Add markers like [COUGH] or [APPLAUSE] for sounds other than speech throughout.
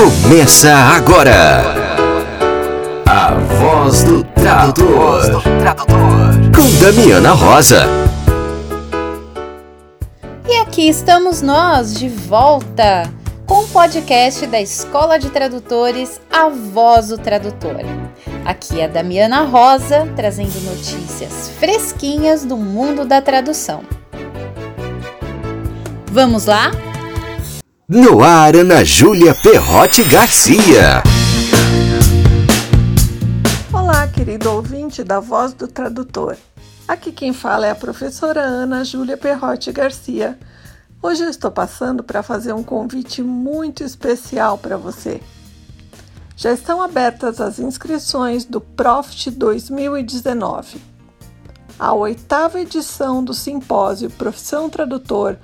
Começa agora. A voz do tradutor. Com Damiana Rosa. E aqui estamos nós de volta com o podcast da Escola de Tradutores A Voz do Tradutor. Aqui é a Damiana Rosa trazendo notícias fresquinhas do mundo da tradução. Vamos lá? No ar, Ana Júlia Perrotti Garcia. Olá, querido ouvinte da Voz do Tradutor. Aqui quem fala é a professora Ana Júlia Perrotti Garcia. Hoje eu estou passando para fazer um convite muito especial para você. Já estão abertas as inscrições do Profit 2019. A oitava edição do simpósio Profissão Tradutor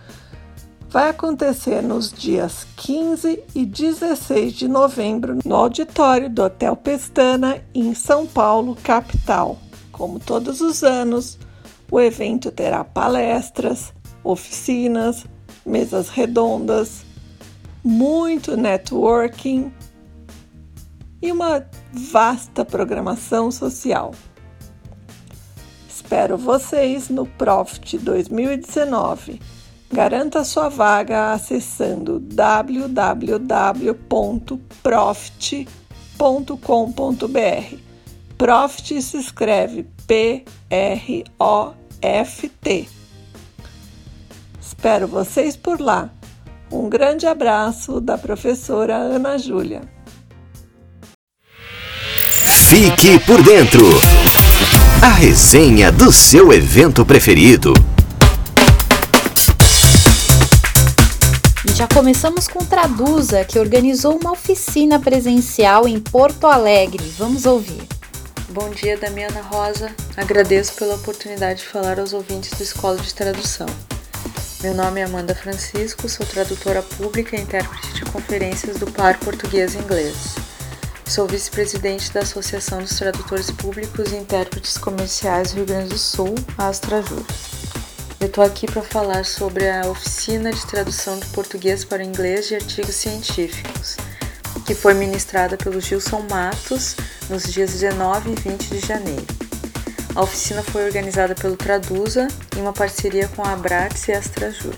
vai acontecer nos dias 15 e 16 de novembro no auditório do Hotel Pestana, em São Paulo, capital. Como todos os anos, o evento terá palestras, oficinas, mesas redondas, muito networking e uma vasta programação social. Espero vocês no Profit 2019 Garanta sua vaga acessando www.profit.com.br. Profit se escreve P-R-O-F-T. Espero vocês por lá. Um grande abraço da professora Ana Júlia. Fique por dentro. A resenha do seu evento preferido. Já começamos com Traduza, que organizou uma oficina presencial em Porto Alegre. Vamos ouvir. Bom dia, Damiana Rosa. Agradeço pela oportunidade de falar aos ouvintes da Escola de Tradução. Meu nome é Amanda Francisco, sou tradutora pública e intérprete de conferências do Par Português e Inglês. Sou vice-presidente da Associação dos Tradutores Públicos e Intérpretes Comerciais do Rio Grande do Sul, a Astrajur. Eu estou aqui para falar sobre a oficina de tradução de português para o inglês de artigos científicos, que foi ministrada pelo Gilson Matos nos dias 19 e 20 de janeiro. A oficina foi organizada pelo Traduza em uma parceria com a Abrax e a Astrajur.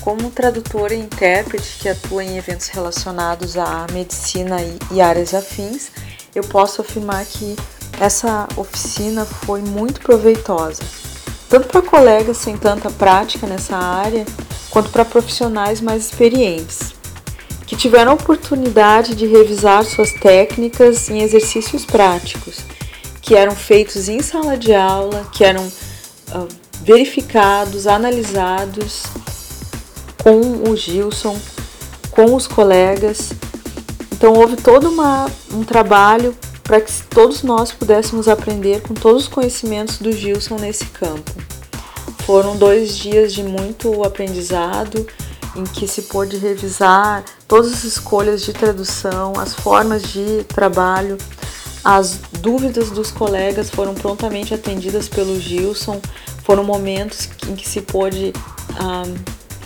Como tradutora e intérprete que atua em eventos relacionados à medicina e áreas afins, eu posso afirmar que essa oficina foi muito proveitosa tanto para colegas sem tanta prática nessa área, quanto para profissionais mais experientes, que tiveram a oportunidade de revisar suas técnicas em exercícios práticos, que eram feitos em sala de aula, que eram uh, verificados, analisados com o Gilson, com os colegas. Então houve todo uma, um trabalho para que todos nós pudéssemos aprender com todos os conhecimentos do Gilson nesse campo. Foram dois dias de muito aprendizado em que se pôde revisar todas as escolhas de tradução, as formas de trabalho, as dúvidas dos colegas foram prontamente atendidas pelo Gilson. Foram momentos em que se pôde ah,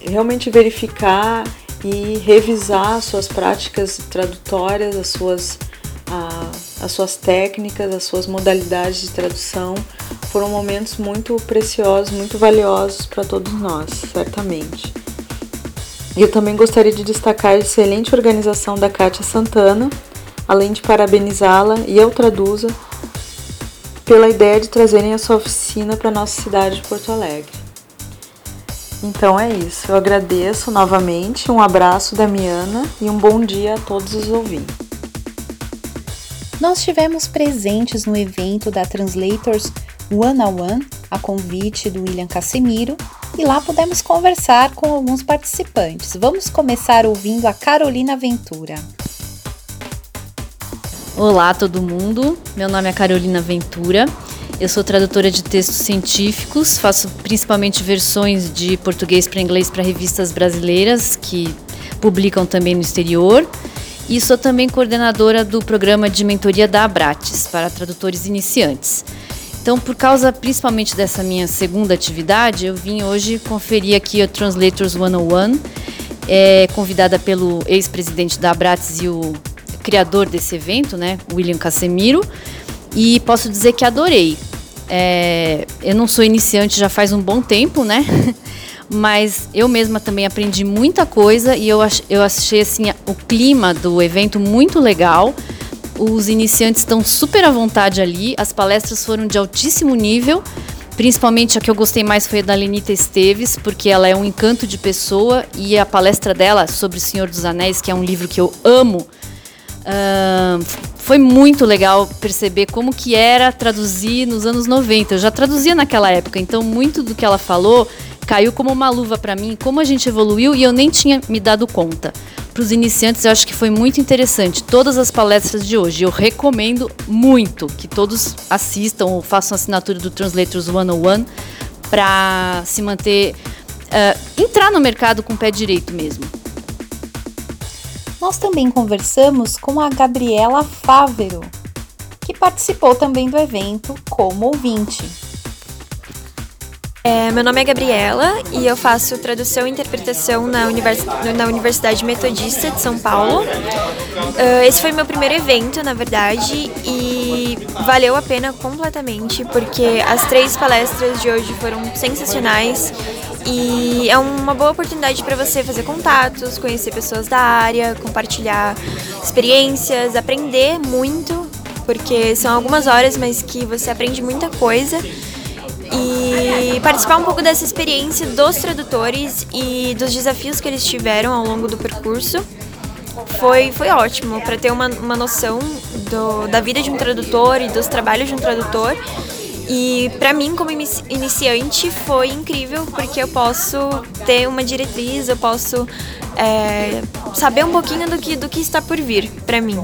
realmente verificar e revisar suas práticas tradutórias, as suas as suas técnicas, as suas modalidades de tradução. Foram momentos muito preciosos, muito valiosos para todos nós, certamente. E eu também gostaria de destacar a excelente organização da Kátia Santana, além de parabenizá-la e eu traduza pela ideia de trazerem a sua oficina para a nossa cidade de Porto Alegre. Então é isso, eu agradeço novamente, um abraço da Miana e um bom dia a todos os ouvintes. Nós tivemos presentes no evento da Translators One on One, a convite do William Casemiro, e lá pudemos conversar com alguns participantes. Vamos começar ouvindo a Carolina Ventura. Olá todo mundo, meu nome é Carolina Ventura, eu sou tradutora de textos científicos, faço principalmente versões de português para inglês para revistas brasileiras que publicam também no exterior e sou também coordenadora do programa de mentoria da Abrates para tradutores iniciantes. Então, por causa principalmente dessa minha segunda atividade, eu vim hoje conferir aqui o Translators 101 é convidada pelo ex-presidente da Abrates e o criador desse evento, né, William Casemiro, e posso dizer que adorei. É, eu não sou iniciante já faz um bom tempo, né? [LAUGHS] Mas eu mesma também aprendi muita coisa e eu, eu achei assim, o clima do evento muito legal. Os iniciantes estão super à vontade ali, as palestras foram de altíssimo nível. Principalmente a que eu gostei mais foi a da Lenita Esteves, porque ela é um encanto de pessoa e a palestra dela sobre O Senhor dos Anéis, que é um livro que eu amo, uh, foi muito legal perceber como que era traduzir nos anos 90. Eu já traduzia naquela época, então muito do que ela falou caiu como uma luva para mim, como a gente evoluiu e eu nem tinha me dado conta para os iniciantes, eu acho que foi muito interessante. Todas as palestras de hoje, eu recomendo muito que todos assistam ou façam assinatura do Translators 101 para se manter, uh, entrar no mercado com o pé direito mesmo. Nós também conversamos com a Gabriela Fávero, que participou também do evento como ouvinte. É, meu nome é Gabriela e eu faço tradução e interpretação na, univers na Universidade Metodista de São Paulo. Uh, esse foi meu primeiro evento, na verdade, e valeu a pena completamente, porque as três palestras de hoje foram sensacionais e é uma boa oportunidade para você fazer contatos, conhecer pessoas da área, compartilhar experiências, aprender muito, porque são algumas horas, mas que você aprende muita coisa e participar um pouco dessa experiência dos tradutores e dos desafios que eles tiveram ao longo do percurso foi, foi ótimo para ter uma, uma noção do, da vida de um tradutor e dos trabalhos de um tradutor. E para mim, como iniciante, foi incrível porque eu posso ter uma diretriz, eu posso é, saber um pouquinho do que, do que está por vir para mim.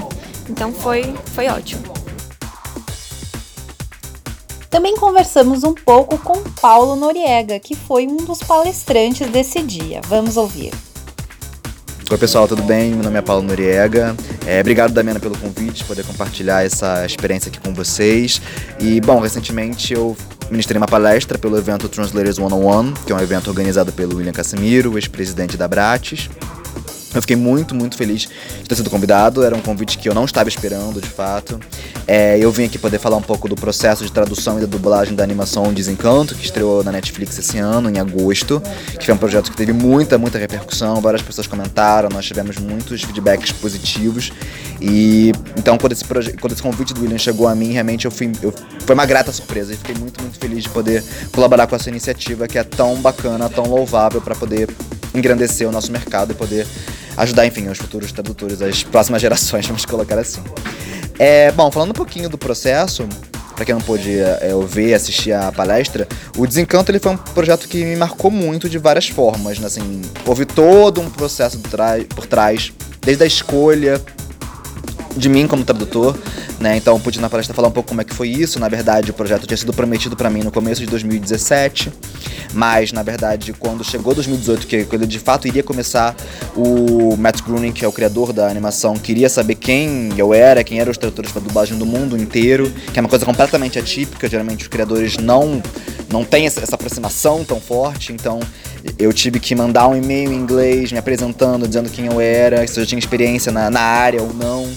Então foi, foi ótimo. Também conversamos um pouco com Paulo Noriega, que foi um dos palestrantes desse dia. Vamos ouvir. Oi pessoal, tudo bem? Meu nome é Paulo Noriega. É, obrigado, Damiana, pelo convite, poder compartilhar essa experiência aqui com vocês. E, bom, recentemente eu ministrei uma palestra pelo evento Translators 101, que é um evento organizado pelo William Casimiro, ex-presidente da Bratis. Eu fiquei muito, muito feliz de ter sido convidado. Era um convite que eu não estava esperando, de fato. É, eu vim aqui poder falar um pouco do processo de tradução e da dublagem da animação Desencanto, que estreou na Netflix esse ano, em agosto. Que foi um projeto que teve muita, muita repercussão. Várias pessoas comentaram, nós tivemos muitos feedbacks positivos. E então, quando esse, quando esse convite do William chegou a mim, realmente eu fui, eu, foi uma grata surpresa. E fiquei muito, muito feliz de poder colaborar com essa iniciativa que é tão bacana, tão louvável para poder engrandecer o nosso mercado e poder ajudar, enfim, os futuros tradutores, as próximas gerações, [LAUGHS] vamos colocar assim. É, bom, falando um pouquinho do processo, para quem não pôde é, ouvir assistir a palestra, o Desencanto ele foi um projeto que me marcou muito de várias formas, né? assim, houve todo um processo por trás, desde a escolha de mim como tradutor, né? Então pude na palestra falar um pouco como é que foi isso. Na verdade, o projeto tinha sido prometido para mim no começo de 2017, mas na verdade, quando chegou 2018, que ele de fato iria começar, o Matt Groening, que é o criador da animação, queria saber quem eu era, quem eram os tradutores para dublagem do mundo inteiro, que é uma coisa completamente atípica. Geralmente os criadores não não têm essa aproximação tão forte, então eu tive que mandar um e-mail em inglês me apresentando, dizendo quem eu era, se eu tinha experiência na, na área ou não.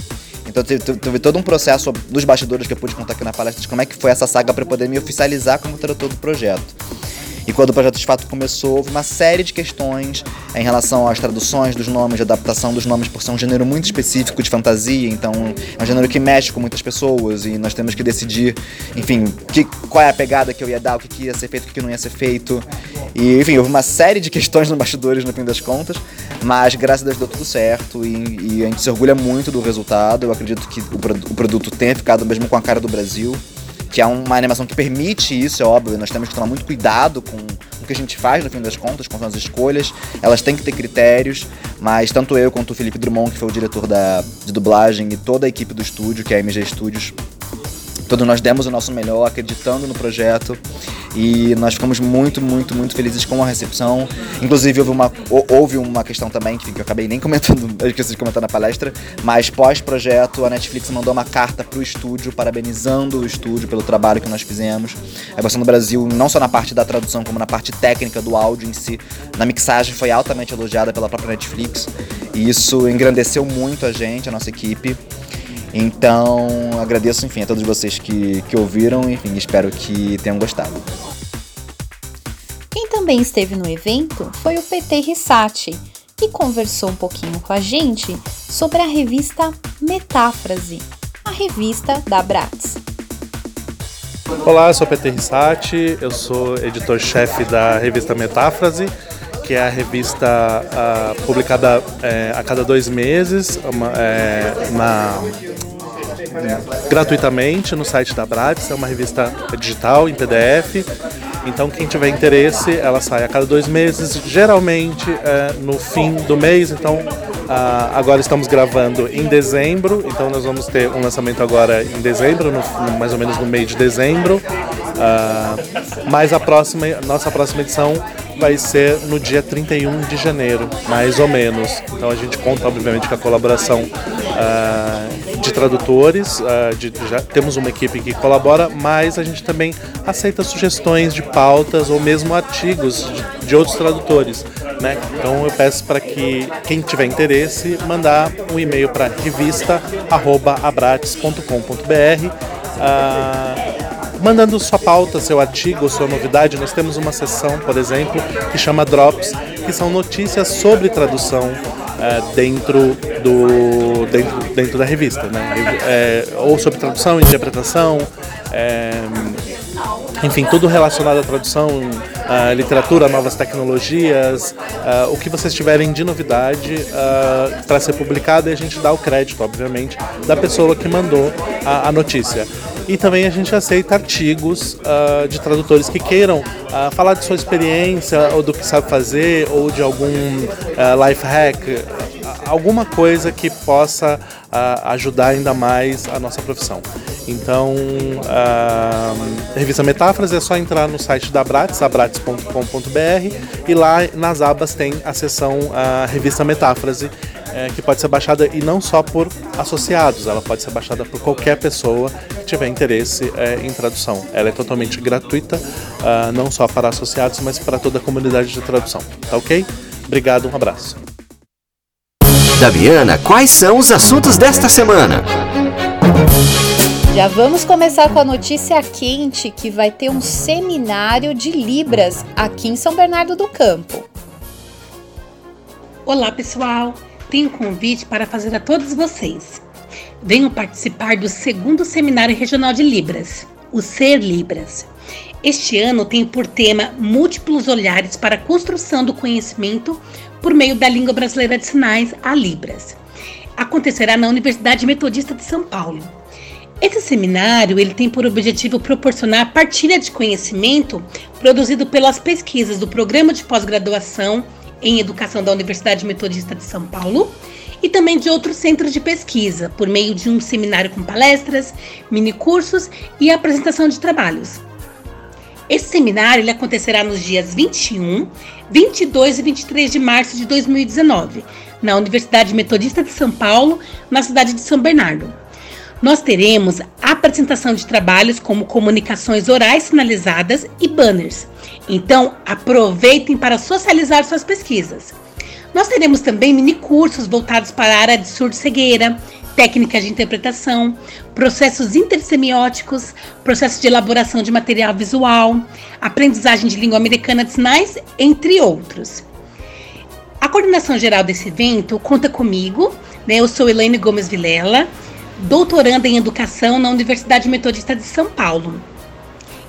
Então teve, teve, todo um processo dos bastidores que eu pude contar aqui na palestra de como é que foi essa saga para poder me oficializar como tradutor do projeto. E quando o projeto de fato começou, houve uma série de questões em relação às traduções dos nomes, adaptação dos nomes, por ser um gênero muito específico de fantasia, então é um gênero que mexe com muitas pessoas e nós temos que decidir, enfim, que, qual é a pegada que eu ia dar, o que, que ia ser feito, o que, que não ia ser feito. E, enfim, houve uma série de questões nos bastidores no fim das contas, mas graças a Deus deu tudo certo e, e a gente se orgulha muito do resultado. Eu acredito que o, o produto tenha ficado mesmo com a cara do Brasil que é uma animação que permite isso, é óbvio. Nós temos que tomar muito cuidado com o que a gente faz, no fim das contas, com as escolhas. Elas têm que ter critérios, mas tanto eu quanto o Felipe Drummond, que foi o diretor da, de dublagem, e toda a equipe do estúdio, que é a MG Studios, todos nós demos o nosso melhor, acreditando no projeto. E nós ficamos muito, muito, muito felizes com a recepção. Inclusive, houve uma, houve uma questão também, que eu acabei nem comentando, [LAUGHS] eu esqueci de comentar na palestra, mas pós-projeto, a Netflix mandou uma carta para o estúdio, parabenizando o estúdio pelo trabalho que nós fizemos. A Evolução do Brasil, não só na parte da tradução, como na parte técnica do áudio em si, na mixagem, foi altamente elogiada pela própria Netflix. E isso engrandeceu muito a gente, a nossa equipe. Então, agradeço, enfim, a todos vocês que, que ouviram, enfim, espero que tenham gostado. Quem também esteve no evento foi o PT Rissati, que conversou um pouquinho com a gente sobre a revista Metáfrase, a revista da Bratz. Olá, eu sou Peter Rissati, eu sou editor-chefe da revista Metáfrase, que é a revista uh, publicada é, a cada dois meses uma, é, na, gratuitamente no site da Bratz. É uma revista digital em PDF. Então, quem tiver interesse, ela sai a cada dois meses, geralmente é, no fim do mês. Então, ah, agora estamos gravando em dezembro, então nós vamos ter um lançamento agora em dezembro, no, no, mais ou menos no meio de dezembro. Ah, mas a próxima, nossa próxima edição vai ser no dia 31 de janeiro, mais ou menos. Então a gente conta, obviamente, com a colaboração de tradutores, uh, de, já temos uma equipe que colabora, mas a gente também aceita sugestões de pautas ou mesmo artigos de, de outros tradutores. Né? Então eu peço para que quem tiver interesse mandar um e-mail para revista@abrates.com.br. Uh, mandando sua pauta, seu artigo, sua novidade. Nós temos uma sessão, por exemplo, que chama Drops, que são notícias sobre tradução é, dentro, do, dentro, dentro da revista, né? É, ou sobre tradução, interpretação, é, enfim, tudo relacionado à tradução, à literatura, novas tecnologias, uh, o que vocês tiverem de novidade uh, para ser publicado e a gente dá o crédito, obviamente, da pessoa que mandou a, a notícia. E também a gente aceita artigos uh, de tradutores que queiram uh, falar de sua experiência, ou do que sabe fazer, ou de algum uh, life hack, alguma coisa que possa ajudar ainda mais a nossa profissão. Então, revista Metáforas é só entrar no site da Abrates, abrates.com.br, e lá nas abas tem a seção Revista Metáfrase, é, que pode ser baixada e não só por associados, ela pode ser baixada por qualquer pessoa que tiver interesse é, em tradução. Ela é totalmente gratuita, uh, não só para associados, mas para toda a comunidade de tradução. Tá ok? Obrigado, um abraço. Damiana, quais são os assuntos desta semana? Já vamos começar com a notícia quente que vai ter um seminário de Libras aqui em São Bernardo do Campo. Olá, pessoal! Tenho convite para fazer a todos vocês. Venham participar do segundo Seminário Regional de Libras, o Ser Libras. Este ano tem por tema Múltiplos Olhares para a Construção do Conhecimento por meio da Língua Brasileira de Sinais, a Libras. Acontecerá na Universidade Metodista de São Paulo. Esse seminário ele tem por objetivo proporcionar partilha de conhecimento produzido pelas pesquisas do Programa de Pós-Graduação em Educação da Universidade Metodista de São Paulo e também de outros centros de pesquisa, por meio de um seminário com palestras, minicursos e apresentação de trabalhos. Esse seminário ele acontecerá nos dias 21, 22 e 23 de março de 2019, na Universidade Metodista de São Paulo, na cidade de São Bernardo. Nós teremos apresentação de trabalhos como comunicações orais sinalizadas e banners. Então, aproveitem para socializar suas pesquisas. Nós teremos também mini cursos voltados para a área de surdo-cegueira, técnicas de interpretação, processos intersemióticos, processo de elaboração de material visual, aprendizagem de língua americana de sinais, entre outros. A coordenação geral desse evento conta comigo, né? Eu sou Elaine Gomes Vilela, doutoranda em educação na Universidade Metodista de São Paulo.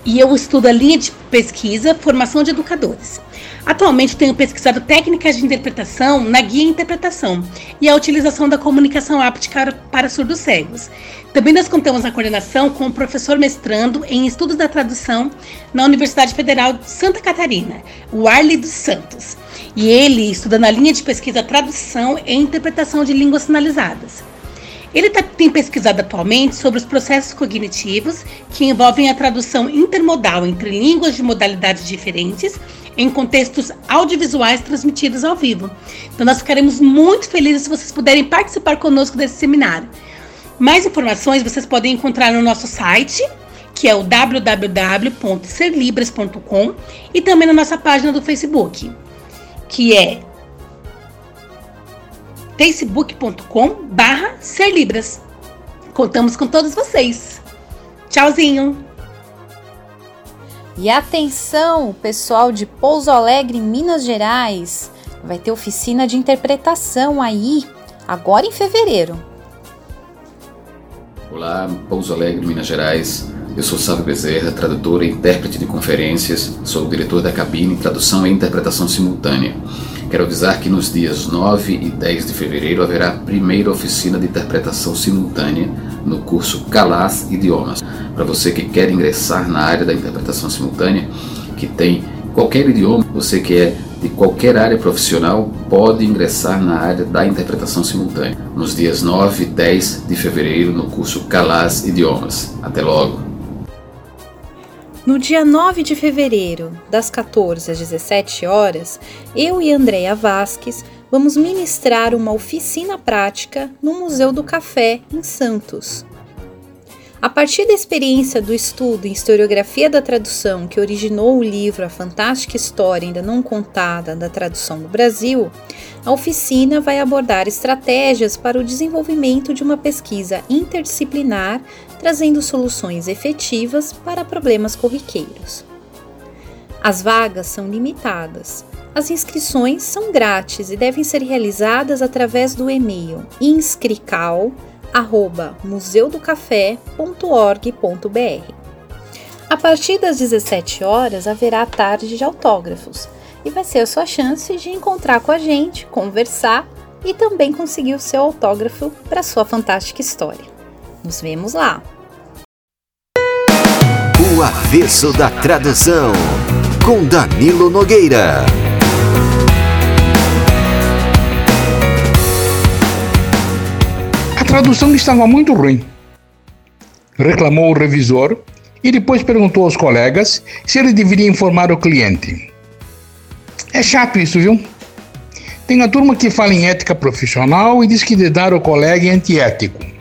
E eu estudo a linha de pesquisa Formação de Educadores. Atualmente tenho pesquisado técnicas de interpretação na guia Interpretação e a utilização da comunicação áptica para surdos cegos. Também nós contamos na coordenação com o professor mestrando em estudos da tradução na Universidade Federal de Santa Catarina, o Arley dos Santos. E ele estuda na linha de pesquisa Tradução e Interpretação de Línguas Sinalizadas. Ele tá, tem pesquisado atualmente sobre os processos cognitivos que envolvem a tradução intermodal entre línguas de modalidades diferentes em contextos audiovisuais transmitidos ao vivo. Então, nós ficaremos muito felizes se vocês puderem participar conosco desse seminário. Mais informações vocês podem encontrar no nosso site, que é o www.serlibras.com, e também na nossa página do Facebook, que é facebook.com barra serlibras. Contamos com todos vocês. Tchauzinho! E atenção, pessoal de Pouso Alegre, Minas Gerais, vai ter oficina de interpretação aí, agora em fevereiro. Olá, Pouso Alegre, Minas Gerais. Eu sou Sábio Bezerra, tradutor e intérprete de conferências, sou o diretor da cabine Tradução e Interpretação Simultânea. Quero avisar que nos dias 9 e 10 de fevereiro haverá a primeira oficina de interpretação simultânea no curso Calas Idiomas. Para você que quer ingressar na área da interpretação simultânea, que tem qualquer idioma, você que é de qualquer área profissional, pode ingressar na área da interpretação simultânea nos dias 9 e 10 de fevereiro no curso Calas Idiomas. Até logo! No dia 9 de fevereiro, das 14 às 17 horas, eu e Andréia Vasques vamos ministrar uma oficina prática no Museu do Café, em Santos. A partir da experiência do estudo em historiografia da tradução que originou o livro A Fantástica História Ainda Não Contada da Tradução no Brasil, a oficina vai abordar estratégias para o desenvolvimento de uma pesquisa interdisciplinar trazendo soluções efetivas para problemas corriqueiros. As vagas são limitadas. As inscrições são grátis e devem ser realizadas através do e-mail inscrical@museudocafé.org.br. A partir das 17 horas haverá a tarde de autógrafos e vai ser a sua chance de encontrar com a gente, conversar e também conseguir o seu autógrafo para sua fantástica história. Nos vemos lá! O Avesso da Tradução, com Danilo Nogueira. A tradução estava muito ruim. Reclamou o revisor e depois perguntou aos colegas se ele deveria informar o cliente. É chato isso, viu? Tem a turma que fala em ética profissional e diz que dedar o colega é antiético.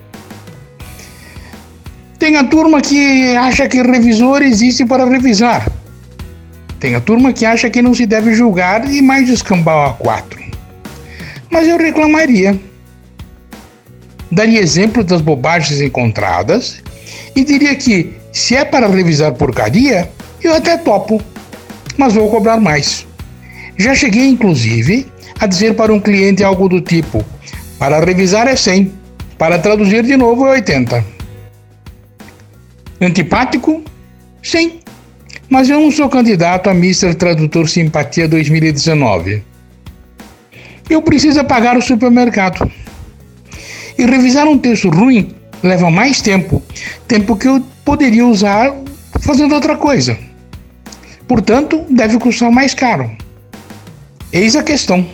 Tem a turma que acha que revisor existe para revisar. Tem a turma que acha que não se deve julgar e mais descambau a quatro. Mas eu reclamaria. Daria exemplo das bobagens encontradas e diria que, se é para revisar porcaria, eu até topo, mas vou cobrar mais. Já cheguei, inclusive, a dizer para um cliente algo do tipo: para revisar é 100, para traduzir de novo é 80. Antipático? Sim, mas eu não sou candidato a Mr. Tradutor Simpatia 2019. Eu preciso pagar o supermercado. E revisar um texto ruim leva mais tempo, tempo que eu poderia usar fazendo outra coisa. Portanto, deve custar mais caro. Eis a questão.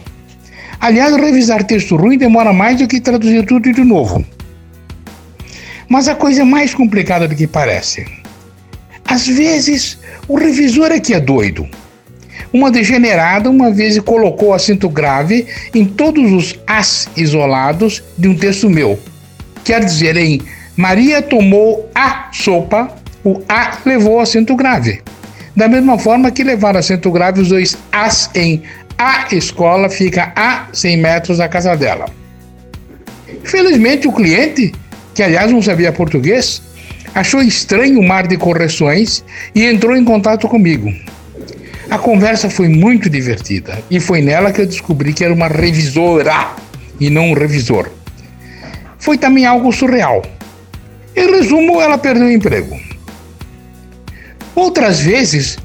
Aliás, revisar texto ruim demora mais do que traduzir tudo de novo. Mas a coisa é mais complicada do que parece. Às vezes, o revisor é que é doido. Uma degenerada uma vez colocou acento grave em todos os as isolados de um texto meu. Quer dizer, em Maria tomou a sopa, o a levou acento grave. Da mesma forma que levar acento grave os dois as em a escola fica a 100 metros da casa dela. Felizmente o cliente que aliás não sabia português, achou estranho o mar de correções e entrou em contato comigo. A conversa foi muito divertida e foi nela que eu descobri que era uma revisora e não um revisor. Foi também algo surreal. Em resumo, ela perdeu o emprego. Outras vezes,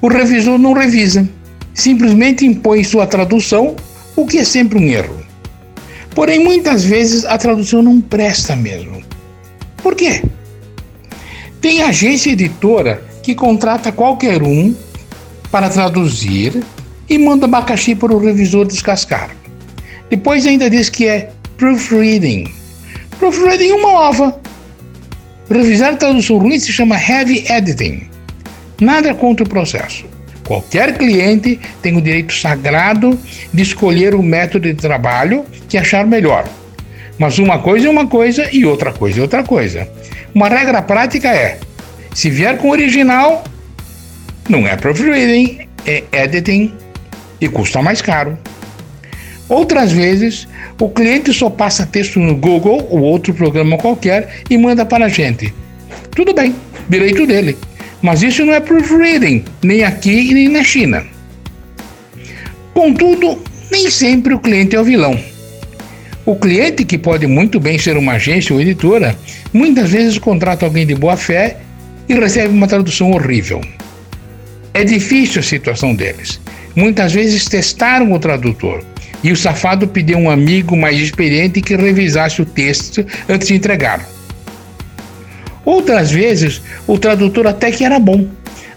o revisor não revisa, simplesmente impõe sua tradução, o que é sempre um erro. Porém, muitas vezes a tradução não presta mesmo. Por quê? Tem agência editora que contrata qualquer um para traduzir e manda abacaxi para o revisor descascar. Depois ainda diz que é proofreading, Proofreading é uma ova. Revisar tradução ruim se chama heavy editing. Nada contra o processo. Qualquer cliente tem o direito sagrado de escolher o método de trabalho que achar melhor. Mas uma coisa é uma coisa e outra coisa é outra coisa. Uma regra prática é: se vier com original, não é proofreading, é editing e custa mais caro. Outras vezes, o cliente só passa texto no Google ou outro programa qualquer e manda para a gente. Tudo bem, direito dele. Mas isso não é proofreading, nem aqui nem na China. Contudo, nem sempre o cliente é o vilão. O cliente, que pode muito bem ser uma agência ou editora, muitas vezes contrata alguém de boa fé e recebe uma tradução horrível. É difícil a situação deles. Muitas vezes testaram o tradutor e o safado pediu um amigo mais experiente que revisasse o texto antes de entregar. Outras vezes, o tradutor até que era bom,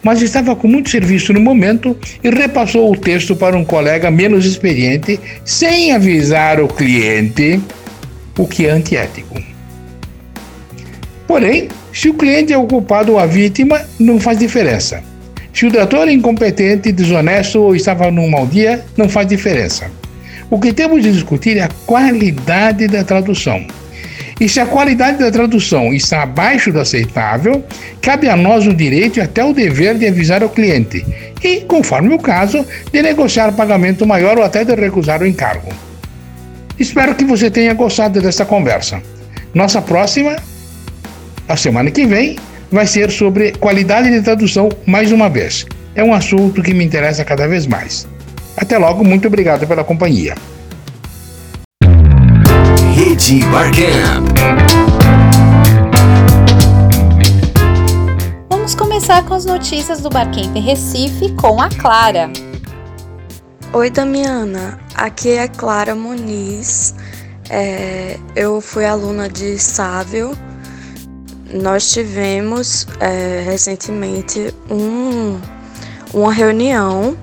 mas estava com muito serviço no momento e repassou o texto para um colega menos experiente sem avisar o cliente, o que é antiético. Porém, se o cliente é o culpado ou a vítima, não faz diferença. Se o tradutor é incompetente, desonesto ou estava num mau dia, não faz diferença. O que temos de discutir é a qualidade da tradução. E se a qualidade da tradução está abaixo do aceitável, cabe a nós o direito e até o dever de avisar o cliente e, conforme o caso, de negociar pagamento maior ou até de recusar o encargo. Espero que você tenha gostado desta conversa. Nossa próxima, a semana que vem, vai ser sobre qualidade de tradução mais uma vez. É um assunto que me interessa cada vez mais. Até logo, muito obrigado pela companhia. Rede Barcamp. Vamos começar com as notícias do Barcamp Recife com a Clara. Oi, Damiana. Aqui é Clara Muniz. É, eu fui aluna de Sávio. Nós tivemos é, recentemente um, uma reunião.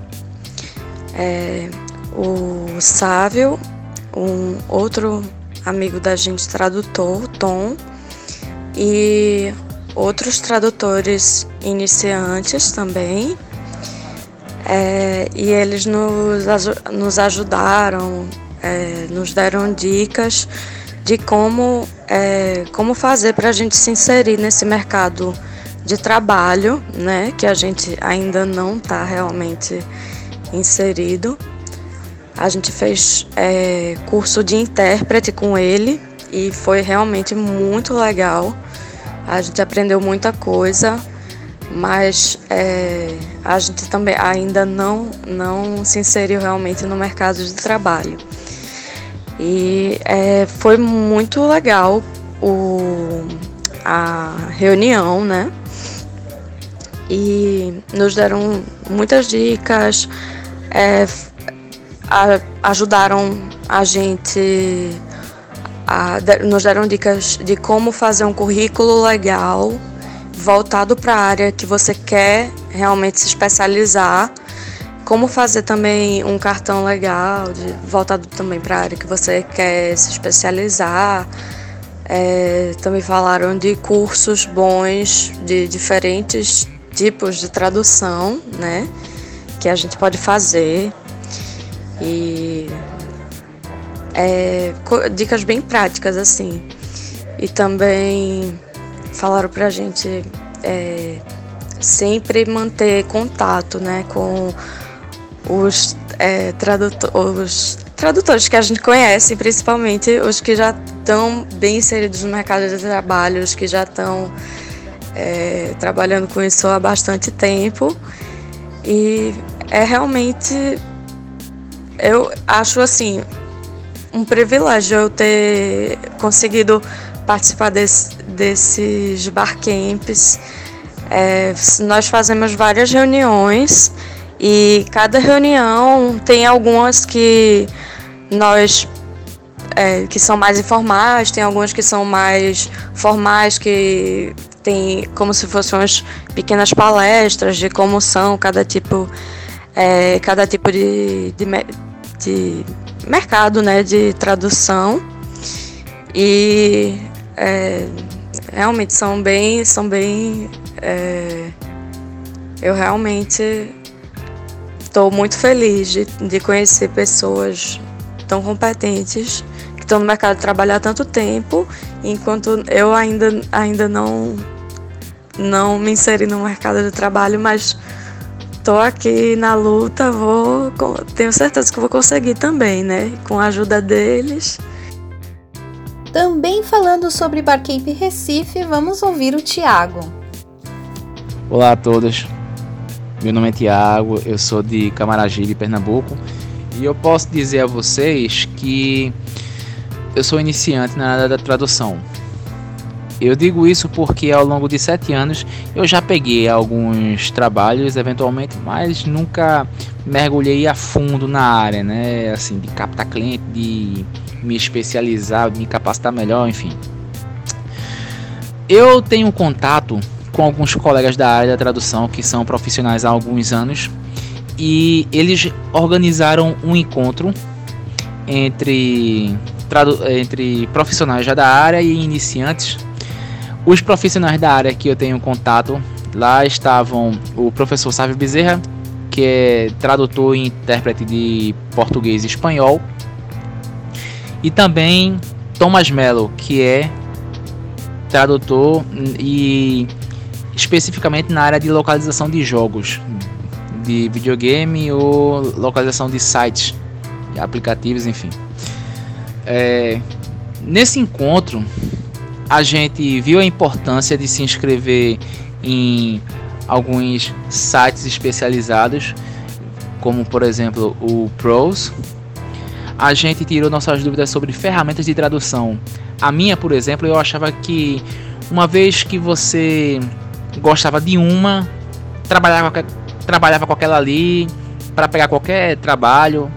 É, o Sávio, um outro amigo da gente, tradutor, Tom, e outros tradutores iniciantes também. É, e eles nos, nos ajudaram, é, nos deram dicas de como, é, como fazer para a gente se inserir nesse mercado de trabalho, né, que a gente ainda não está realmente inserido. A gente fez é, curso de intérprete com ele e foi realmente muito legal. A gente aprendeu muita coisa, mas é, a gente também ainda não, não se inseriu realmente no mercado de trabalho. E é, foi muito legal o, a reunião, né? E nos deram muitas dicas, é, a, ajudaram a gente, a, nos deram dicas de como fazer um currículo legal voltado para a área que você quer realmente se especializar, como fazer também um cartão legal, de, voltado também para a área que você quer se especializar. É, também falaram de cursos bons de diferentes tipos de tradução, né? Que a gente pode fazer e é, dicas bem práticas assim. E também falaram pra gente é, sempre manter contato né, com os, é, tradutores que a gente conhece, principalmente os que já estão bem inseridos no mercado de trabalho, os que já estão é, trabalhando com isso há bastante tempo. E é realmente eu acho assim um privilégio eu ter conseguido participar desse, desses barcamps. É, nós fazemos várias reuniões e cada reunião tem algumas que nós é, que são mais informais, tem algumas que são mais formais, que tem como se fossem umas pequenas palestras de como são cada tipo, é, cada tipo de, de de mercado né, de tradução. E é, realmente são bem, são bem, é, eu realmente estou muito feliz de, de conhecer pessoas tão competentes que estão no mercado de trabalho há tanto tempo, enquanto eu ainda, ainda não, não me inseri no mercado de trabalho, mas estou aqui na luta, vou, tenho certeza que vou conseguir também, né? Com a ajuda deles. Também falando sobre Barcamp Recife, vamos ouvir o Tiago. Olá a todos, meu nome é Tiago, eu sou de Camaragibe, Pernambuco, e eu posso dizer a vocês que eu sou iniciante na área da tradução. Eu digo isso porque ao longo de sete anos eu já peguei alguns trabalhos eventualmente, mas nunca mergulhei a fundo na área, né? Assim, de captar cliente, de me especializar, de me capacitar melhor, enfim. Eu tenho contato com alguns colegas da área da tradução que são profissionais há alguns anos e eles organizaram um encontro entre, entre profissionais já da área e iniciantes os profissionais da área que eu tenho contato, lá estavam o professor Sávio Bezerra, que é tradutor e intérprete de português e espanhol, e também Thomas Mello, que é tradutor e especificamente na área de localização de jogos, de videogame ou localização de sites, aplicativos, enfim. É, nesse encontro a gente viu a importância de se inscrever em alguns sites especializados, como por exemplo o Pros. A gente tirou nossas dúvidas sobre ferramentas de tradução. A minha, por exemplo, eu achava que uma vez que você gostava de uma, trabalhava, trabalhava com aquela ali para pegar qualquer trabalho,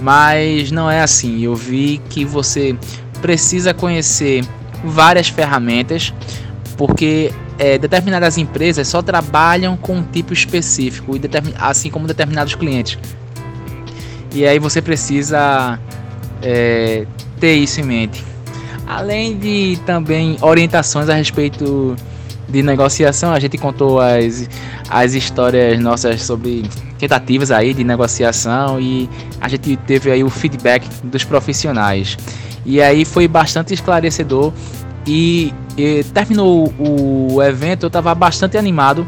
mas não é assim. Eu vi que você precisa conhecer várias ferramentas, porque é, determinadas empresas só trabalham com um tipo específico, assim como determinados clientes. E aí você precisa é, ter isso em mente. Além de também orientações a respeito de negociação, a gente contou as, as histórias nossas sobre tentativas aí de negociação e a gente teve aí o feedback dos profissionais. E aí foi bastante esclarecedor e, e terminou o, evento, eu estava bastante animado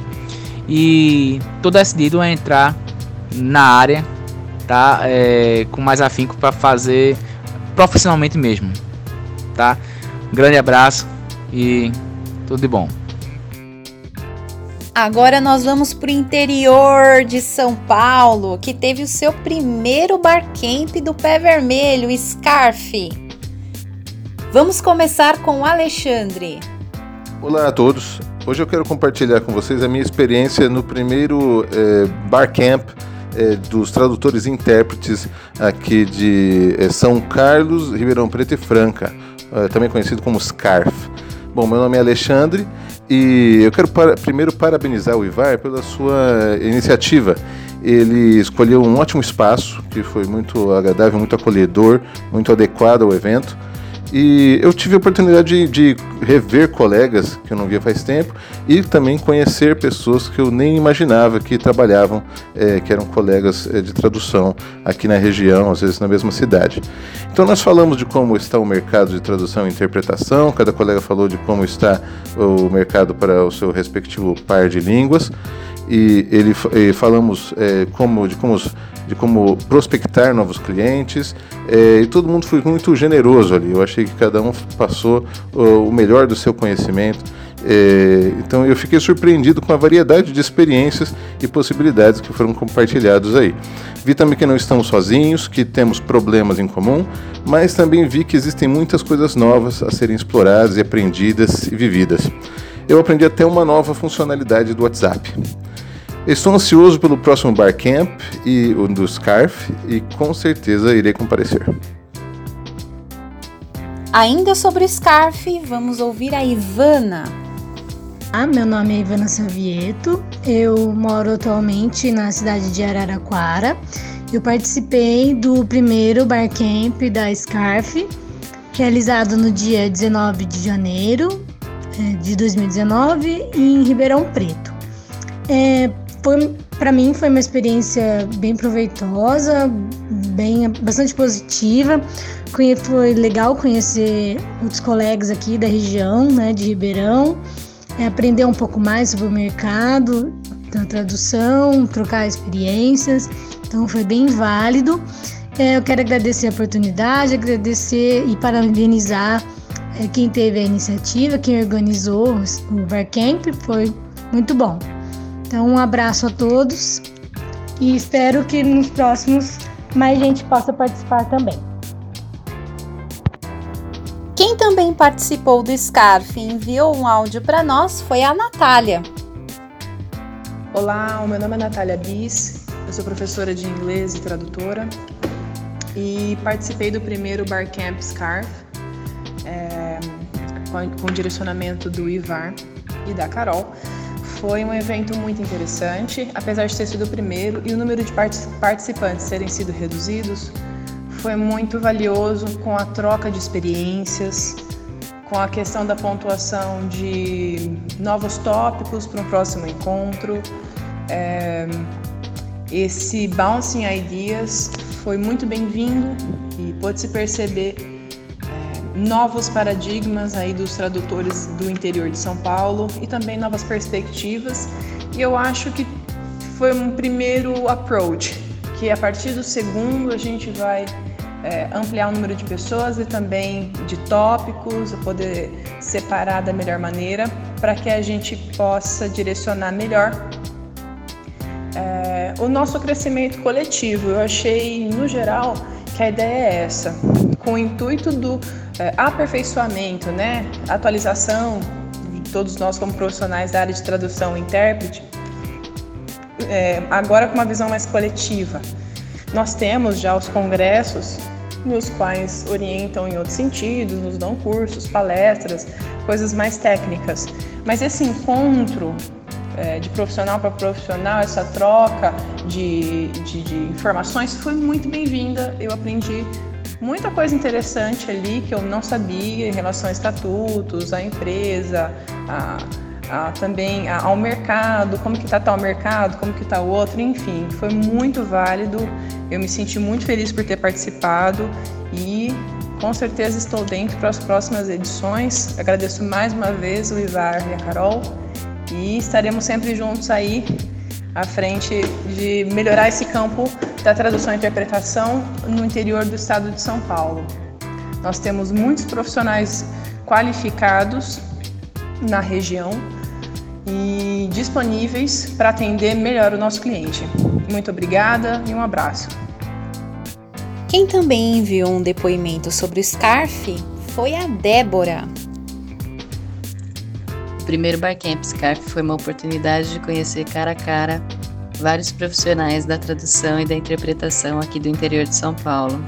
e tô decidido a entrar na área, tá? É, com mais afinco para fazer profissionalmente mesmo, tá? Grande abraço e tudo de bom. Agora nós vamos para o interior de São Paulo, que teve o seu primeiro barcamp do pé vermelho, Scarf. Vamos começar com o Alexandre. Olá a todos. Hoje eu quero compartilhar com vocês a minha experiência no primeiro é, Barcamp é, dos tradutores e intérpretes aqui de é, São Carlos, Ribeirão Preto e Franca, também conhecido como SCARF. Bom, meu nome é Alexandre e eu quero para, primeiro parabenizar o Ivar pela sua iniciativa. Ele escolheu um ótimo espaço que foi muito agradável, muito acolhedor, muito adequado ao evento. E eu tive a oportunidade de, de, rever colegas que eu não via faz tempo e também conhecer pessoas que eu nem imaginava que trabalhavam, é, que eram colegas é, de tradução aqui na região, às vezes na mesma cidade. Então nós falamos de como está o mercado de tradução e interpretação, cada colega falou de como está o mercado para o seu respectivo par de línguas e ele e falamos é, como de como de como prospectar novos clientes é, e todo mundo foi muito generoso ali. Eu achei que cada um passou o melhor do seu conhecimento. É, então eu fiquei surpreendido com a variedade de experiências e possibilidades que foram compartilhados aí. Vi também que não estamos sozinhos, que temos problemas em comum, mas também vi que existem muitas coisas novas a serem exploradas e aprendidas e vividas. Eu aprendi até uma nova funcionalidade do WhatsApp. Estou ansioso pelo próximo Barcamp e o do Scarf e com certeza irei comparecer. Ainda sobre o Scarf, vamos ouvir a Ivana. Ah, meu nome é Ivana Savieto, eu moro atualmente na cidade de Araraquara. Eu participei do primeiro Barcamp da Scarf realizado no dia 19 de janeiro é, de 2019 em Ribeirão Preto. É, foi para mim foi uma experiência bem proveitosa, bem bastante positiva. Foi legal conhecer outros colegas aqui da região, né, de Ribeirão, é, aprender um pouco mais sobre o mercado da tradução, trocar experiências. Então foi bem válido. É, eu quero agradecer a oportunidade, agradecer e parabenizar é, quem teve a iniciativa, quem organizou o Barcamp, foi muito bom. Então, um abraço a todos e espero que nos próximos mais gente possa participar também. Quem também participou do SCARF e enviou um áudio para nós foi a Natália. Olá, o meu nome é Natália Bis, eu sou professora de inglês e tradutora e participei do primeiro Barcamp Scarf, é, com, com direcionamento do Ivar e da Carol. Foi um evento muito interessante, apesar de ter sido o primeiro e o número de participantes terem sido reduzidos, foi muito valioso com a troca de experiências, com a questão da pontuação de novos tópicos para um próximo encontro. É, esse Bouncing Ideas foi muito bem-vindo e pôde-se perceber novos paradigmas aí dos tradutores do interior de São Paulo e também novas perspectivas. E eu acho que foi um primeiro approach, que a partir do segundo a gente vai é, ampliar o número de pessoas e também de tópicos, poder separar da melhor maneira para que a gente possa direcionar melhor é, o nosso crescimento coletivo. Eu achei, no geral, que a ideia é essa, com o intuito do é, aperfeiçoamento, né, atualização de todos nós como profissionais da área de tradução e intérprete, é, agora com uma visão mais coletiva. Nós temos já os congressos nos quais orientam em outros sentidos, nos dão cursos, palestras, coisas mais técnicas. Mas esse encontro é, de profissional para profissional, essa troca de, de, de informações foi muito bem-vinda. Eu aprendi muita coisa interessante ali que eu não sabia em relação a estatutos, à empresa, a, a, também a, ao mercado, como que está tal mercado, como que está o outro, enfim, foi muito válido. Eu me senti muito feliz por ter participado e com certeza estou dentro para as próximas edições. Agradeço mais uma vez o Ivar e a Carol e estaremos sempre juntos aí à frente de melhorar esse campo da tradução e interpretação no interior do estado de São Paulo. Nós temos muitos profissionais qualificados na região e disponíveis para atender melhor o nosso cliente. Muito obrigada e um abraço. Quem também enviou um depoimento sobre o Scarf foi a Débora primeiro Barcamp Scarf foi uma oportunidade de conhecer cara a cara vários profissionais da tradução e da interpretação aqui do interior de São Paulo.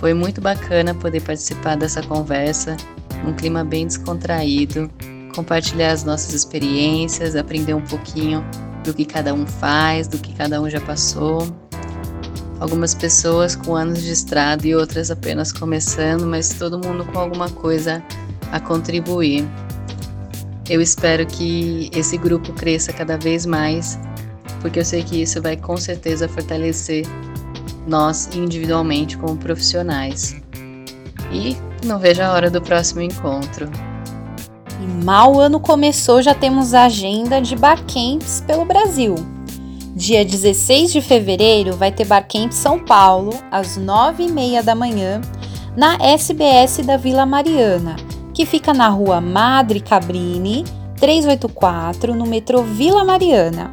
Foi muito bacana poder participar dessa conversa, num clima bem descontraído, compartilhar as nossas experiências, aprender um pouquinho do que cada um faz, do que cada um já passou. Algumas pessoas com anos de estrada e outras apenas começando, mas todo mundo com alguma coisa a contribuir. Eu espero que esse grupo cresça cada vez mais, porque eu sei que isso vai com certeza fortalecer nós individualmente como profissionais. E não vejo a hora do próximo encontro. E mal o ano começou, já temos a agenda de barcamps pelo Brasil. Dia 16 de fevereiro vai ter Barcamp São Paulo, às 9h30 da manhã, na SBS da Vila Mariana, que fica na rua Madre Cabrini, 384, no metrô Vila Mariana.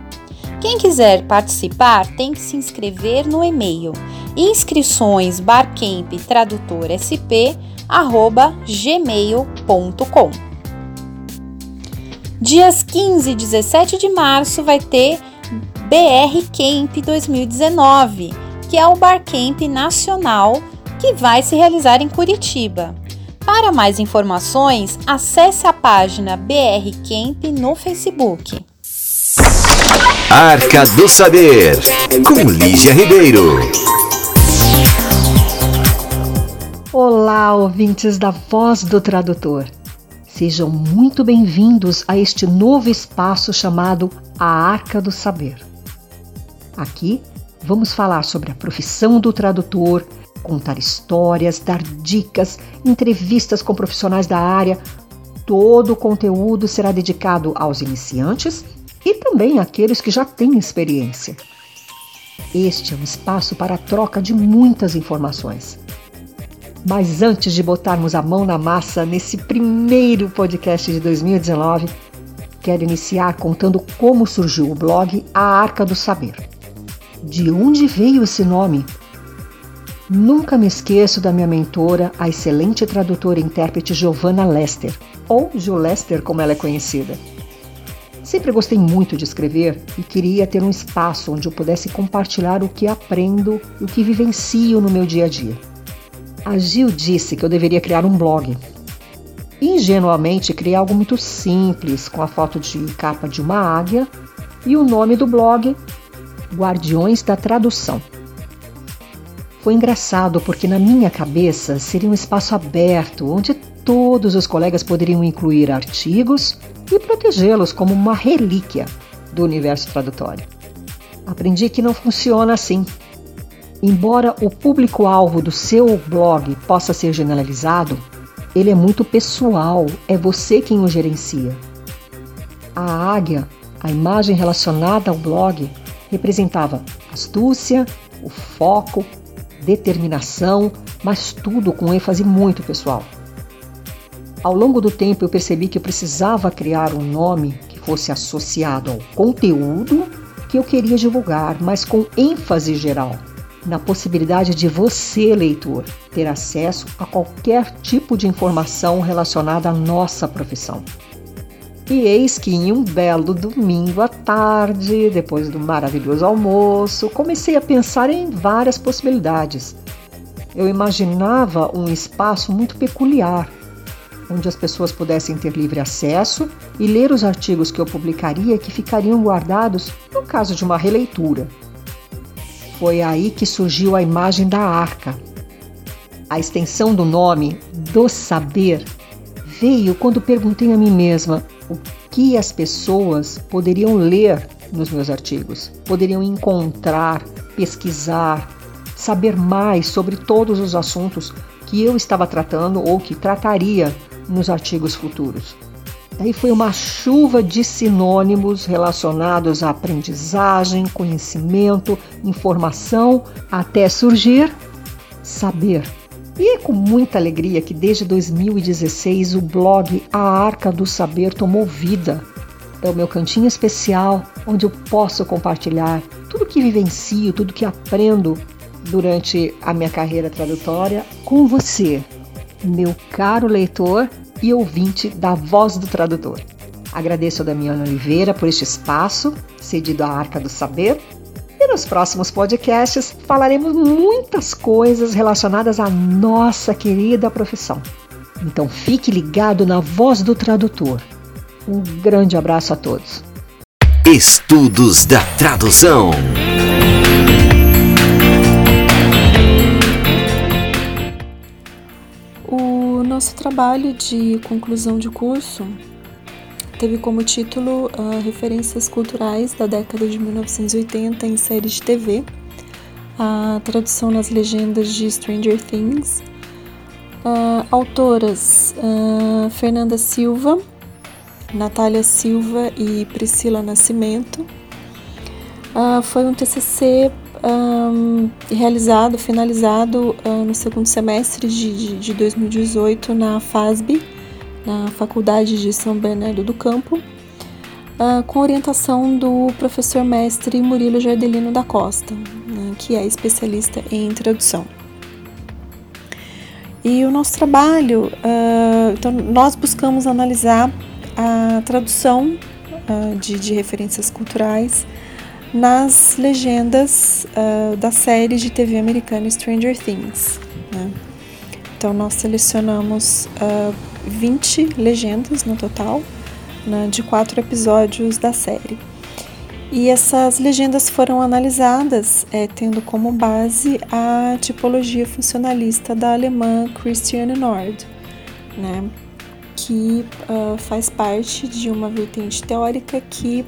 Quem quiser participar tem que se inscrever no e-mail inscrições barcamp tradutor sp gmail.com. Dias 15 e 17 de março vai ter BR Camp 2019, que é o Barcamp nacional que vai se realizar em Curitiba. Para mais informações, acesse a página BR Camp no Facebook. Arca do Saber, com Lígia Ribeiro. Olá, ouvintes da Voz do Tradutor. Sejam muito bem-vindos a este novo espaço chamado A Arca do Saber. Aqui vamos falar sobre a profissão do tradutor, contar histórias, dar dicas, entrevistas com profissionais da área. Todo o conteúdo será dedicado aos iniciantes e também àqueles que já têm experiência. Este é um espaço para a troca de muitas informações. Mas antes de botarmos a mão na massa nesse primeiro podcast de 2019, quero iniciar contando como surgiu o blog A Arca do Saber. De onde veio esse nome? Nunca me esqueço da minha mentora, a excelente tradutora e intérprete Giovanna Lester, ou Ju Lester como ela é conhecida. Sempre gostei muito de escrever e queria ter um espaço onde eu pudesse compartilhar o que aprendo e o que vivencio no meu dia a dia. A Gil disse que eu deveria criar um blog. Ingenuamente criei algo muito simples, com a foto de capa de uma águia e o nome do blog Guardiões da Tradução. Foi engraçado porque na minha cabeça seria um espaço aberto onde todos os colegas poderiam incluir artigos e protegê-los como uma relíquia do universo tradutório. Aprendi que não funciona assim. Embora o público-alvo do seu blog possa ser generalizado, ele é muito pessoal, é você quem o gerencia. A águia, a imagem relacionada ao blog, representava astúcia, o foco, determinação, mas tudo com ênfase muito pessoal. Ao longo do tempo eu percebi que eu precisava criar um nome que fosse associado ao conteúdo que eu queria divulgar, mas com ênfase geral na possibilidade de você, leitor, ter acesso a qualquer tipo de informação relacionada à nossa profissão. E eis que em um belo domingo à tarde, depois do maravilhoso almoço, comecei a pensar em várias possibilidades. Eu imaginava um espaço muito peculiar, onde as pessoas pudessem ter livre acesso e ler os artigos que eu publicaria que ficariam guardados no caso de uma releitura. Foi aí que surgiu a imagem da arca. A extensão do nome do saber veio quando perguntei a mim mesma que as pessoas poderiam ler nos meus artigos, poderiam encontrar, pesquisar, saber mais sobre todos os assuntos que eu estava tratando ou que trataria nos artigos futuros. Daí foi uma chuva de sinônimos relacionados à aprendizagem, conhecimento, informação, até surgir saber. E é com muita alegria que desde 2016 o blog A Arca do Saber tomou vida. É o meu cantinho especial onde eu posso compartilhar tudo que vivencio, tudo que aprendo durante a minha carreira tradutória com você, meu caro leitor e ouvinte da Voz do Tradutor. Agradeço a Damiana Oliveira por este espaço, cedido à Arca do Saber. E nos próximos podcasts falaremos muitas coisas relacionadas à nossa querida profissão. Então fique ligado na Voz do Tradutor. Um grande abraço a todos. Estudos da Tradução. nosso trabalho de conclusão de curso teve como título uh, Referências Culturais da década de 1980 em séries de TV, a tradução nas legendas de Stranger Things. Uh, autoras uh, Fernanda Silva, Natália Silva e Priscila Nascimento. foi um TCC um, realizado, finalizado no segundo semestre de, de, de 2018 na FASB, na Faculdade de São Bernardo do Campo, uh, com orientação do professor mestre Murilo Jardelino da Costa, né, que é especialista em tradução. E o nosso trabalho, uh, então nós buscamos analisar a tradução de, de referências culturais nas legendas da série de TV americana Stranger Things. Né? Então, nós selecionamos ah, 20 legendas no total, né, de quatro episódios da série. E essas legendas foram analisadas é, tendo como base a tipologia funcionalista da alemã Christiane Nord, né, que uh, faz parte de uma vertente teórica que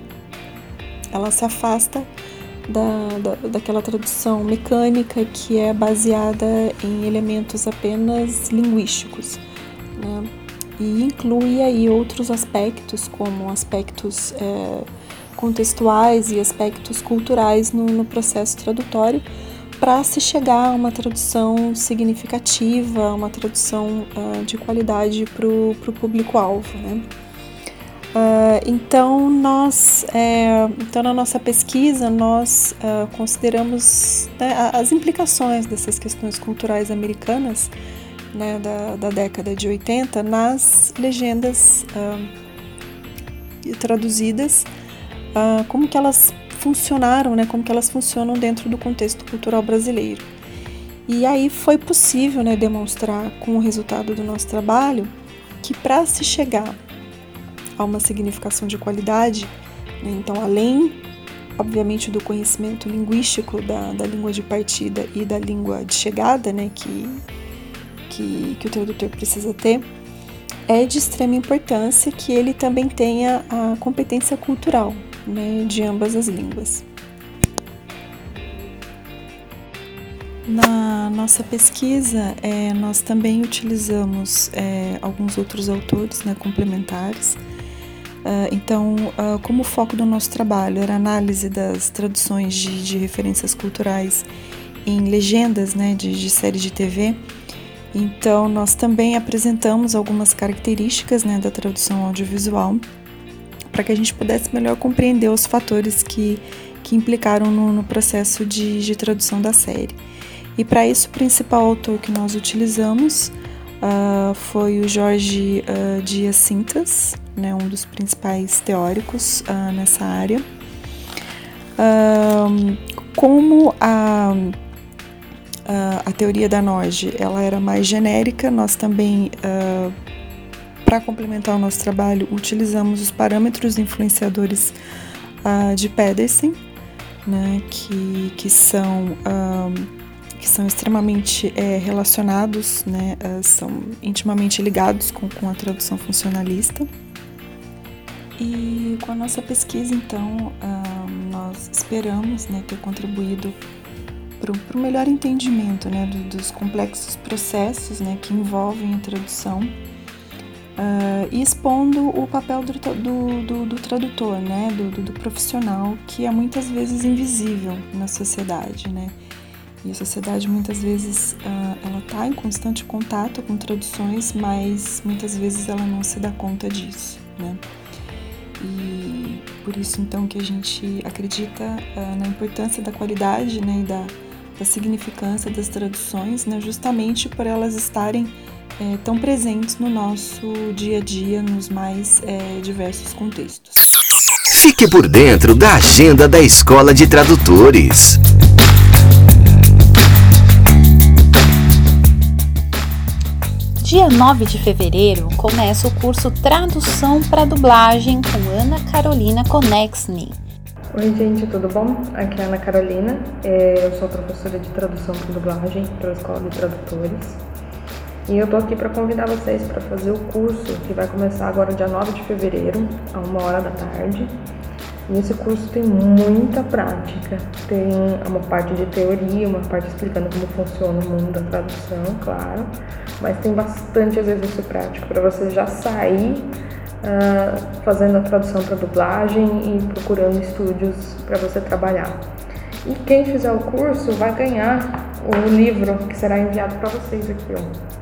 ela se afasta da, da, daquela tradução mecânica que é baseada em elementos apenas linguísticos. Né? E inclui aí outros aspectos, como aspectos é, contextuais e aspectos culturais no, no processo tradutório, para se chegar a uma tradução significativa, uma tradução uh, de qualidade para o público-alvo. Né? Uh, então, nós, é, então, na nossa pesquisa, nós uh, consideramos né, as implicações dessas questões culturais americanas né, da, da, década de 80 nas legendas uh, traduzidas, como que elas funcionaram, né, como que elas funcionam dentro do contexto cultural brasileiro. E aí foi possível né, demonstrar com o resultado do nosso trabalho que para se chegar a uma significação de qualidade. Né? Então, além, obviamente, do conhecimento linguístico da, da língua de partida e da língua de chegada, né, que, que, que o tradutor precisa ter, é de extrema importância que ele também tenha a competência cultural né, de ambas as línguas. Na nossa pesquisa, é, nós também utilizamos é, alguns outros autores né, complementares Uh, então, uh, como o foco do nosso trabalho era a análise das traduções de, de referências culturais em legendas né, de, de séries de TV, então nós também apresentamos algumas características né, da tradução audiovisual para que a gente pudesse melhor compreender os fatores que, que implicaram no, no processo de, de tradução da série. E para isso, o principal autor que nós utilizamos uh, foi o Jorge uh, Dias Cintas, né, um dos principais teóricos uh, nessa área. como a, a, a, teoria da Norge ela era mais genérica, nós também, para complementar o nosso trabalho, utilizamos os parâmetros influenciadores de Pedersen, né, que, que são que são extremamente é, relacionados, né, são intimamente ligados com, com a tradução funcionalista. E com a nossa pesquisa, então, nós esperamos né, ter contribuído para o melhor entendimento né, do, dos complexos processos né, que envolvem a tradução uh, e expondo o papel do, do, do, tradutor, né, do, do, profissional, que é muitas vezes invisível na sociedade. Né? E a sociedade muitas vezes uh, ela está em constante contato com traduções, mas muitas vezes ela não se dá conta disso, né? E por isso então que a gente acredita uh, na importância da qualidade, né, e da, da significância das traduções, né, justamente por elas estarem é, tão presentes no nosso dia a dia, nos mais é, diversos contextos. Fique por dentro da agenda da Escola de Tradutores. Dia 9 de fevereiro começa o curso Tradução para Dublagem com Ana Carolina Conexni. Oi, gente, tudo bom? Aqui é a Ana Carolina, é, eu sou professora de tradução para dublagem pela Escola de Tradutores. E eu tô aqui para convidar vocês para fazer o curso que vai começar agora dia 9 de fevereiro, a uma hora da tarde. E esse curso tem muita prática, tem uma parte de teoria, uma parte explicando como funciona o mundo da tradução, claro, mas tem bastante exercício prático para você já sair uh, fazendo a tradução para dublagem e procurando estúdios para você trabalhar. E quem fizer o curso vai ganhar o livro que será enviado para vocês aqui, ó.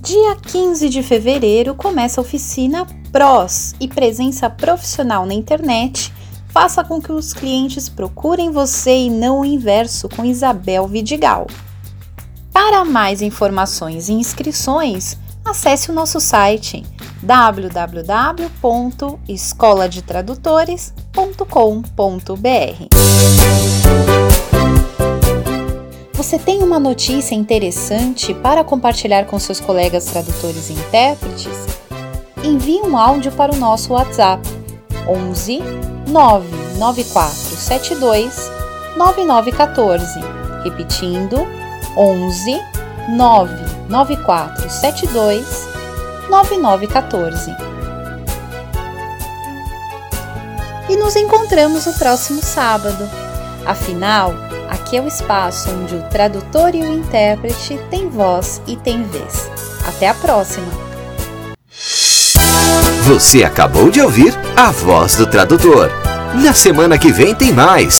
Dia 15 de fevereiro começa a oficina PROS e presença profissional na internet faça com que os clientes procurem você e não o inverso com Isabel Vidigal. Para mais informações e inscrições, acesse o nosso site www.escoladetradutores.com.br. Você tem uma notícia interessante para compartilhar com seus colegas tradutores e intérpretes? Envie um áudio para o nosso WhatsApp 11 9 99472 9914. Repetindo, 11 99472 9914. E nos encontramos no próximo sábado. Afinal, aqui é o espaço onde o tradutor e o intérprete têm voz e têm vez. Até a próxima! Você acabou de ouvir a voz do tradutor. Na semana que vem tem mais.